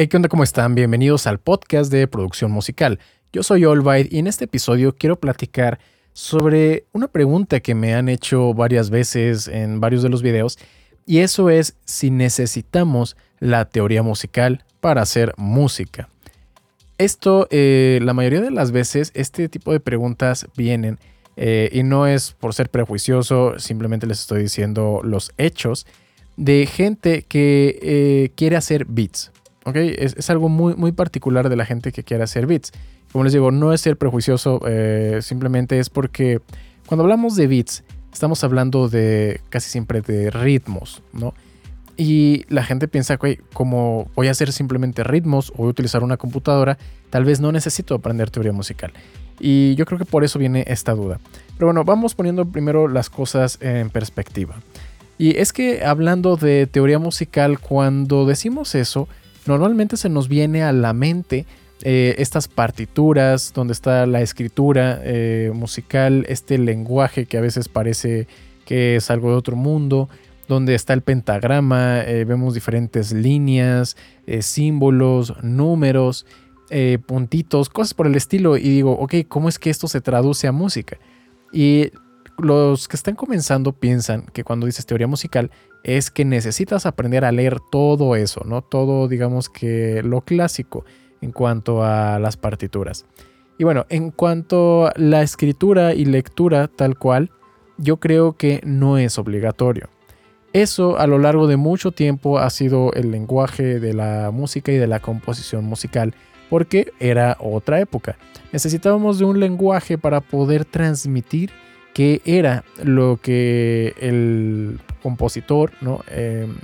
Hey, ¿qué onda? ¿Cómo están? Bienvenidos al podcast de producción musical. Yo soy Olvide y en este episodio quiero platicar sobre una pregunta que me han hecho varias veces en varios de los videos y eso es si necesitamos la teoría musical para hacer música. Esto, eh, la mayoría de las veces, este tipo de preguntas vienen eh, y no es por ser prejuicioso, simplemente les estoy diciendo los hechos de gente que eh, quiere hacer beats, es, algo muy, muy particular de la gente que quiere hacer beats. Como les digo, no es ser prejuicioso, eh, simplemente es porque cuando hablamos de beats, estamos hablando de casi siempre de ritmos, ¿no? Y la gente piensa que como voy a hacer simplemente ritmos o voy a utilizar una computadora, tal vez no necesito aprender teoría musical. Y yo creo que por eso viene esta duda. Pero bueno, vamos poniendo primero las cosas en perspectiva. Y es que hablando de teoría musical, cuando decimos eso, normalmente se nos viene a la mente eh, estas partituras donde está la escritura eh, musical, este lenguaje que a veces parece que es algo de otro mundo, donde está el pentagrama, eh, vemos diferentes líneas, símbolos, números, puntitos, cosas por el estilo, y digo, ok, ¿cómo es que esto se traduce a música? Y los que están comenzando piensan que cuando dices teoría musical es que necesitas aprender a leer todo eso, ¿no? Todo, digamos que lo clásico en cuanto a las partituras. Y bueno, en cuanto a la escritura y lectura tal cual, yo creo que no es obligatorio. Eso a lo largo de mucho tiempo ha sido el lenguaje de la música y de la composición musical, porque era otra época. Necesitábamos de un lenguaje para poder transmitir qué era lo que el compositor ¿no? Em,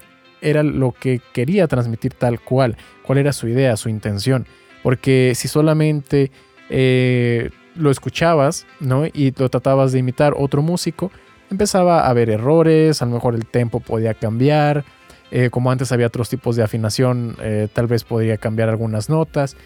era lo que quería transmitir tal cual, cuál era su idea, su intención. Porque si solamente eh, lo escuchabas ¿no? y lo tratabas de imitar otro músico, empezaba a haber errores, a lo mejor el tempo podía cambiar, eh, como antes había otros tipos de afinación, eh, tal vez podría cambiar algunas notas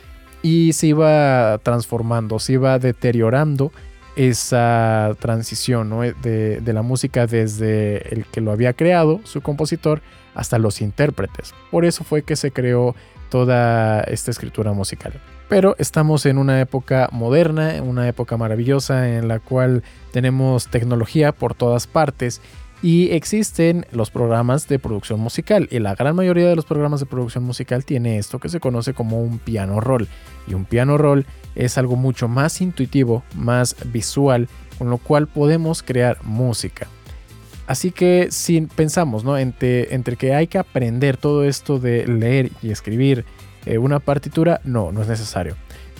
y se iba transformando, se iba deteriorando esa transición de, la música desde el que lo había creado, su compositor, hasta los intérpretes. Por eso fue que se creó toda esta escritura musical. Pero estamos en una época moderna, una época maravillosa en la cual tenemos tecnología por todas partes y existen los programas de producción musical y la gran mayoría de los programas de producción musical tiene esto que se conoce como un piano roll y un piano roll es algo mucho más intuitivo, más visual, con lo cual podemos crear música. Así que si pensamos ¿no? entre, entre que hay que aprender todo esto de leer y escribir eh, una partitura, no, no es necesario.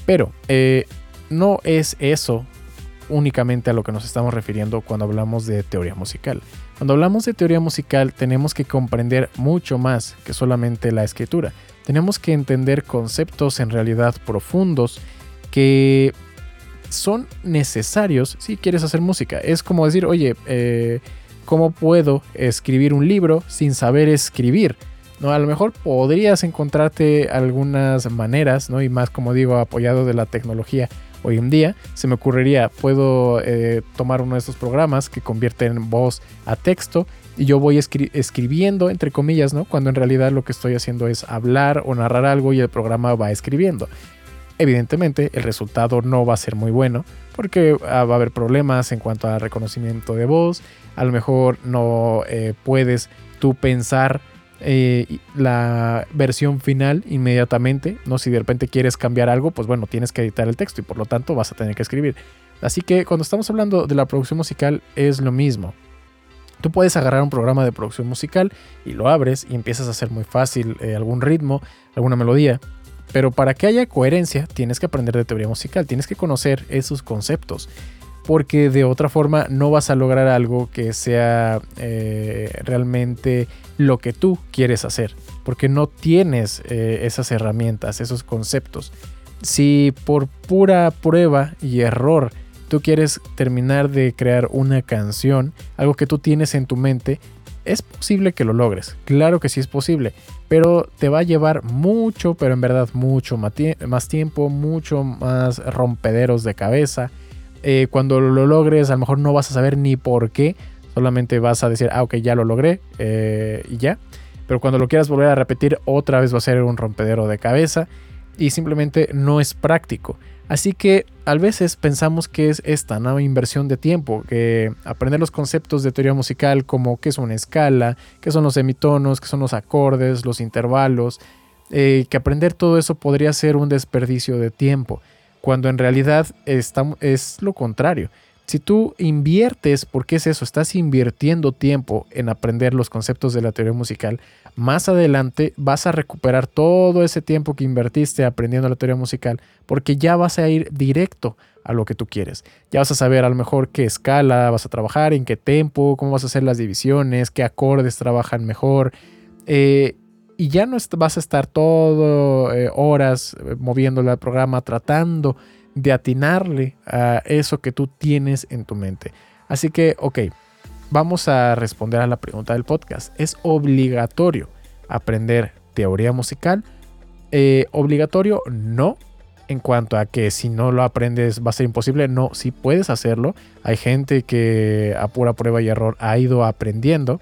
Pero eh, no es eso únicamente a lo que nos estamos refiriendo cuando hablamos de teoría musical. Cuando hablamos de teoría musical tenemos que comprender mucho más que solamente la escritura. Tenemos que entender conceptos en realidad profundos que son necesarios si quieres hacer música. Es como decir, oye, eh, ¿cómo puedo escribir un libro sin saber escribir? ¿No? A lo mejor podrías encontrarte algunas maneras, ¿no? Y más, como digo, apoyado de la tecnología hoy en día, se me ocurriría, puedo eh, tomar uno de estos programas que convierten voz a texto y yo voy escribiendo, entre comillas, ¿no? Cuando en realidad lo que estoy haciendo es hablar o narrar algo y el programa va escribiendo. Evidentemente el resultado no va a ser muy bueno porque ah, va a haber problemas en cuanto a reconocimiento de voz, a lo mejor no eh, puedes tú pensar eh, la versión final inmediatamente, ¿no? Si de repente quieres cambiar algo, pues bueno, tienes que editar el texto y por lo tanto vas a tener que escribir. Así que cuando estamos hablando de la producción musical es lo mismo. Tú puedes agarrar un programa de producción musical y lo abres y empiezas a hacer muy fácil eh, algún ritmo, alguna melodía. Pero para que haya coherencia tienes que aprender de teoría musical, tienes que conocer esos conceptos porque de otra forma no vas a lograr algo que sea eh, realmente lo que tú quieres hacer, porque no tienes eh, esas herramientas, esos conceptos. Si por pura prueba y error tú quieres terminar de crear una canción, algo que tú tienes en tu mente, es posible que lo logres, claro que sí es posible, pero te va a llevar mucho, pero en verdad mucho más tiempo, mucho más rompederos de cabeza, eh, cuando lo logres, a lo mejor no vas a saber ni por qué, solamente vas a decir, ah, ok, ya lo logré eh, y ya. pero cuando lo quieras volver a repetir otra vez va a ser un rompedero de cabeza y simplemente no es práctico. Así que a veces pensamos que es esta nueva inversión de tiempo, que aprender los conceptos de teoría musical como qué es una escala, qué son los semitonos, qué son los acordes, los intervalos, eh, que aprender todo eso podría ser un desperdicio de tiempo, cuando en realidad es lo contrario. Si tú inviertes, porque es eso, estás invirtiendo tiempo en aprender los conceptos de la teoría musical, más adelante vas a recuperar todo ese tiempo que invertiste aprendiendo la teoría musical, porque ya vas a ir directo a lo que tú quieres. Ya vas a saber a lo mejor qué escala vas a trabajar, en qué tempo, cómo vas a hacer las divisiones, qué acordes trabajan mejor. Eh, y ya no vas a estar todo eh, horas eh, moviendo el programa tratando de atinarle a eso que tú tienes en tu mente. Así que, ok, vamos a responder a la pregunta del podcast. ¿Es obligatorio aprender teoría musical? Eh, obligatorio no, en cuanto a que si no lo aprendes va a ser imposible. No, sí puedes hacerlo. Hay gente que a pura prueba y error ha ido aprendiendo.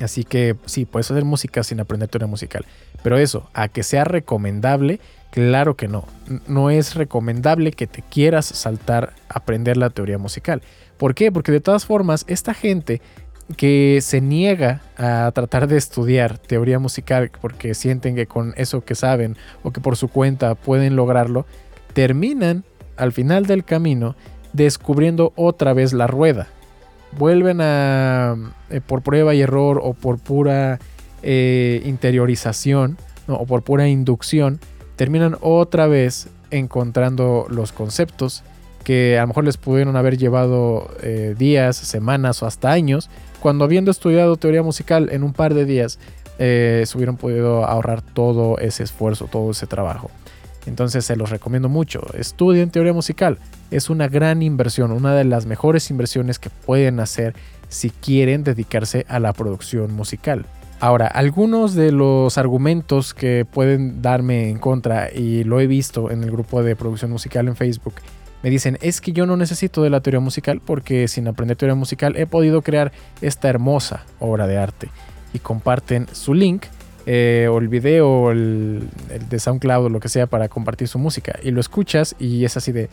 Así que sí, puedes hacer música sin aprender teoría musical. Pero eso, a que sea recomendable, Claro que no. No es recomendable que te quieras saltar a aprender la teoría musical. ¿Por qué? Porque de todas formas, esta gente que se niega a tratar de estudiar teoría musical porque sienten que con eso que saben o que por su cuenta pueden lograrlo, terminan al final del camino descubriendo otra vez la rueda. Vuelven a, eh, por prueba y error o por pura eh, interiorización o por pura inducción, terminan otra vez encontrando los conceptos que a lo mejor les pudieron haber llevado eh, días, semanas o hasta años, cuando habiendo estudiado teoría musical en un par de días, se hubieran podido ahorrar todo ese esfuerzo, todo ese trabajo. Entonces se los recomiendo mucho. Estudien teoría musical. Es una gran inversión, una de las mejores inversiones que pueden hacer si quieren dedicarse a la producción musical. Ahora, algunos de los argumentos que pueden darme en contra, y lo he visto en el grupo de producción musical en Facebook, me dicen, es que yo no necesito de la teoría musical porque sin aprender teoría musical he podido crear esta hermosa obra de arte. Y comparten su link eh, o el video o el, el, de SoundCloud o lo que sea para compartir su música. Y lo escuchas y es así de,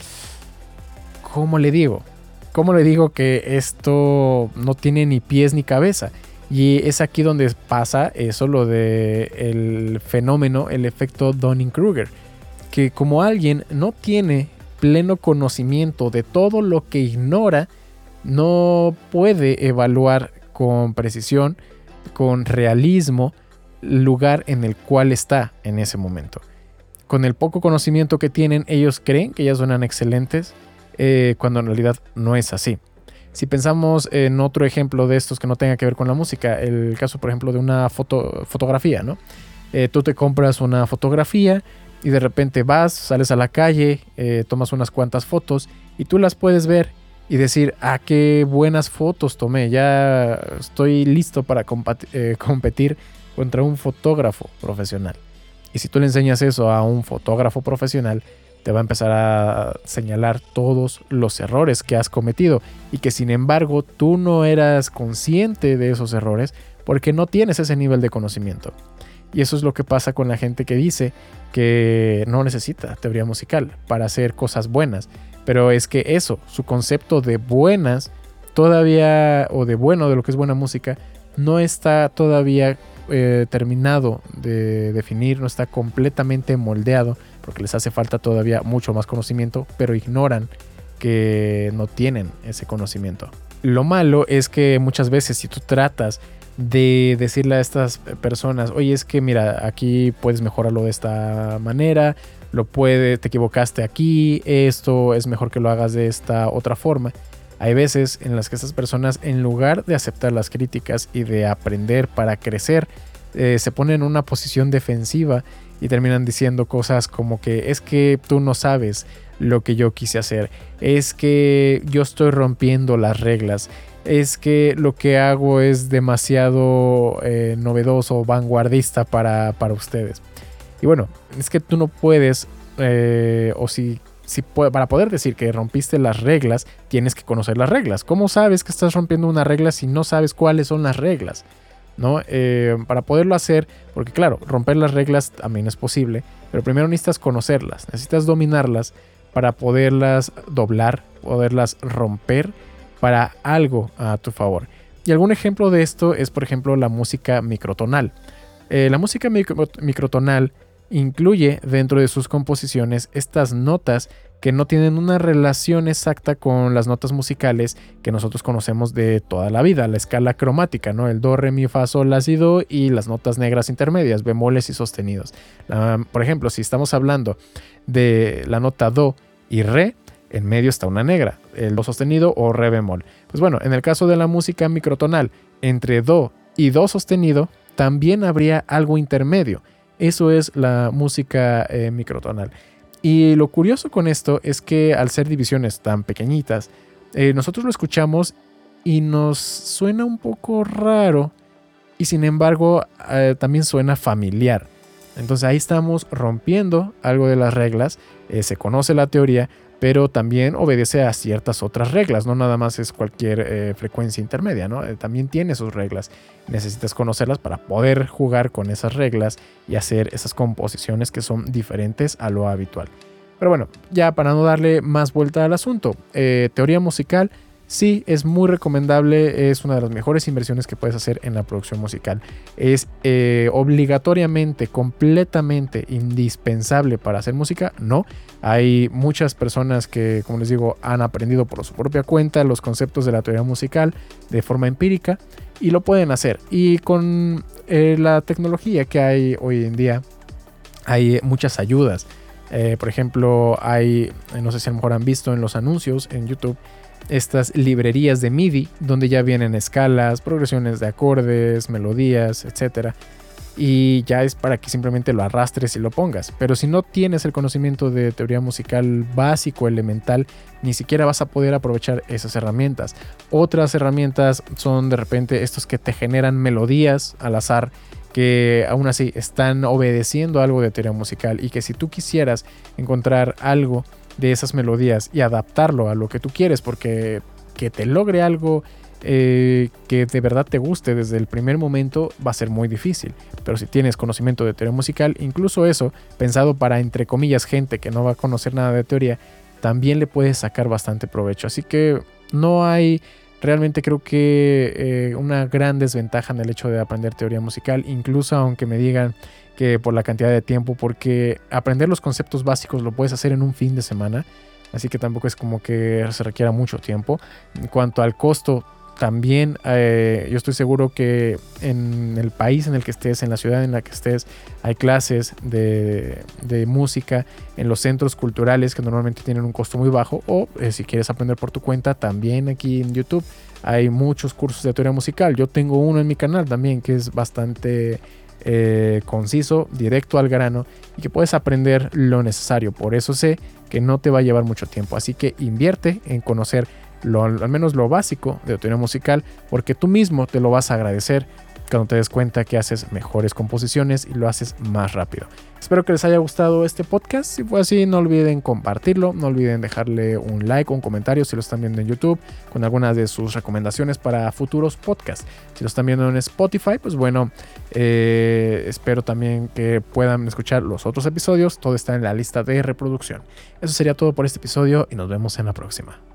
¿cómo le digo? ¿Cómo le digo que esto no tiene ni pies ni cabeza? Y es aquí donde pasa eso, lo de el fenómeno, el efecto Dunning-Kruger, que como alguien no tiene pleno conocimiento de todo lo que ignora, no puede evaluar con precisión, con realismo, lugar en el cual está en ese momento. Con el poco conocimiento que tienen, ellos creen que ya suenan excelentes, eh, cuando en realidad no es así. Si pensamos en otro ejemplo de estos que no tenga que ver con la música, el caso, por ejemplo, de una foto, fotografía, ¿no? Eh, tú te compras una fotografía y de repente vas, sales a la calle, eh, tomas unas cuantas fotos y tú las puedes ver y decir, ah, qué buenas fotos tomé, ya estoy listo para competir contra un fotógrafo profesional. Y si tú le enseñas eso a un fotógrafo profesional, te va a empezar a señalar todos los errores que has cometido y que sin embargo tú no eras consciente de esos errores porque no tienes ese nivel de conocimiento. Y eso es lo que pasa con la gente que dice que no necesita teoría musical para hacer cosas buenas. Pero es que eso, su concepto de buenas, todavía, o de bueno, de lo que es buena música, no está todavía eh, terminado de definir, no está completamente moldeado porque les hace falta todavía mucho más conocimiento, pero ignoran que no tienen ese conocimiento. Lo malo es que muchas veces si tú tratas de decirle a estas personas, oye, es que mira, aquí puedes mejorarlo de esta manera, lo puede, te equivocaste aquí, esto es mejor que lo hagas de esta otra forma. Hay veces en las que estas personas, en lugar de aceptar las críticas y de aprender para crecer, eh, se ponen en una posición defensiva y terminan diciendo cosas como que es que tú no sabes lo que yo quise hacer, es que yo estoy rompiendo las reglas, es que lo que hago es demasiado eh, novedoso vanguardista para, para, ustedes. Y bueno, es que tú no puedes, eh, o si, si para poder decir que rompiste las reglas, tienes que conocer las reglas. ¿Cómo sabes que estás rompiendo una regla si no sabes cuáles son las reglas? ¿no? Eh, para poderlo hacer, porque claro, romper las reglas también es posible, pero primero necesitas conocerlas, necesitas dominarlas para poderlas doblar, poderlas romper para algo a tu favor. Y algún ejemplo de esto es, por ejemplo, la música microtonal. Eh, la música microtonal incluye dentro de sus composiciones estas notas que no tienen una relación exacta con las notas musicales que nosotros conocemos de toda la vida, la escala cromática, ¿no? El do, re, mi, fa, sol, la, si, do y las notas negras intermedias, bemoles y sostenidos. por ejemplo, si estamos hablando de la nota do y re, en medio está una negra, el do sostenido o re bemol. Pues bueno, en el caso de la música microtonal, entre do y do sostenido, también habría algo intermedio. Eso es la música eh, microtonal. Y lo curioso con esto es que al ser divisiones tan pequeñitas, eh, nosotros lo escuchamos y nos suena un poco raro y sin embargo eh, también suena familiar. Entonces ahí estamos rompiendo algo de las reglas, se conoce la teoría, pero también obedece a ciertas otras reglas, no nada más es cualquier eh, frecuencia intermedia, ¿no? Eh, también tiene sus reglas. Necesitas conocerlas para poder jugar con esas reglas y hacer esas composiciones que son diferentes a lo habitual. Pero bueno, ya para no darle más vuelta al asunto, eh, teoría musical Sí, es muy recomendable, es una de las mejores inversiones que puedes hacer en la producción musical. Es eh, obligatoriamente, completamente indispensable para hacer música, no. Hay muchas personas que, como les digo, han aprendido por su propia cuenta los conceptos de la teoría musical de forma empírica y lo pueden hacer. Y con eh, la tecnología que hay hoy en día, hay muchas ayudas. Eh, por ejemplo, hay, no sé si a lo mejor han visto en los anuncios en YouTube, estas librerías de MIDI donde ya vienen escalas, progresiones de acordes, melodías, etc. Y ya es para que simplemente lo arrastres y lo pongas. Pero si no tienes el conocimiento de teoría musical básico, elemental, ni siquiera vas a poder aprovechar esas herramientas. Otras herramientas son de repente estos que te generan melodías al azar que aún así están obedeciendo algo de teoría musical y que si tú quisieras encontrar algo de esas melodías y adaptarlo a lo que tú quieres, porque que te logre algo eh, que de verdad te guste desde el primer momento va a ser muy difícil. Pero si tienes conocimiento de teoría musical, incluso eso, pensado para, entre comillas, gente que no va a conocer nada de teoría, también le puedes sacar bastante provecho. Así que no hay realmente creo que eh, una gran desventaja en el hecho de aprender teoría musical, incluso aunque me digan que por la cantidad de tiempo, porque aprender los conceptos básicos lo puedes hacer en un fin de semana, así que tampoco es como que se requiera mucho tiempo. En cuanto al costo, también eh, yo estoy seguro que en el país en el que estés, en la ciudad en la que estés, hay clases de, música en los centros culturales que normalmente tienen un costo muy bajo o eh, si quieres aprender por tu cuenta, también aquí en YouTube hay muchos cursos de teoría musical. Yo tengo uno en mi canal también que es bastante eh, conciso, directo al grano y que puedes aprender lo necesario. Por eso sé que no te va a llevar mucho tiempo. Así que invierte en conocer al menos lo básico de teoría musical, porque tú mismo te lo vas a agradecer cuando te des cuenta que haces mejores composiciones y lo haces más rápido. Espero que les haya gustado este podcast. Si fue así, no olviden compartirlo, no olviden dejarle un like o un comentario si lo están viendo en YouTube con algunas de sus recomendaciones para futuros podcasts. Si lo están viendo en Spotify, pues bueno, eh, espero también que puedan escuchar los otros episodios. Todo está en la lista de reproducción. Eso sería todo por este episodio y nos vemos en la próxima.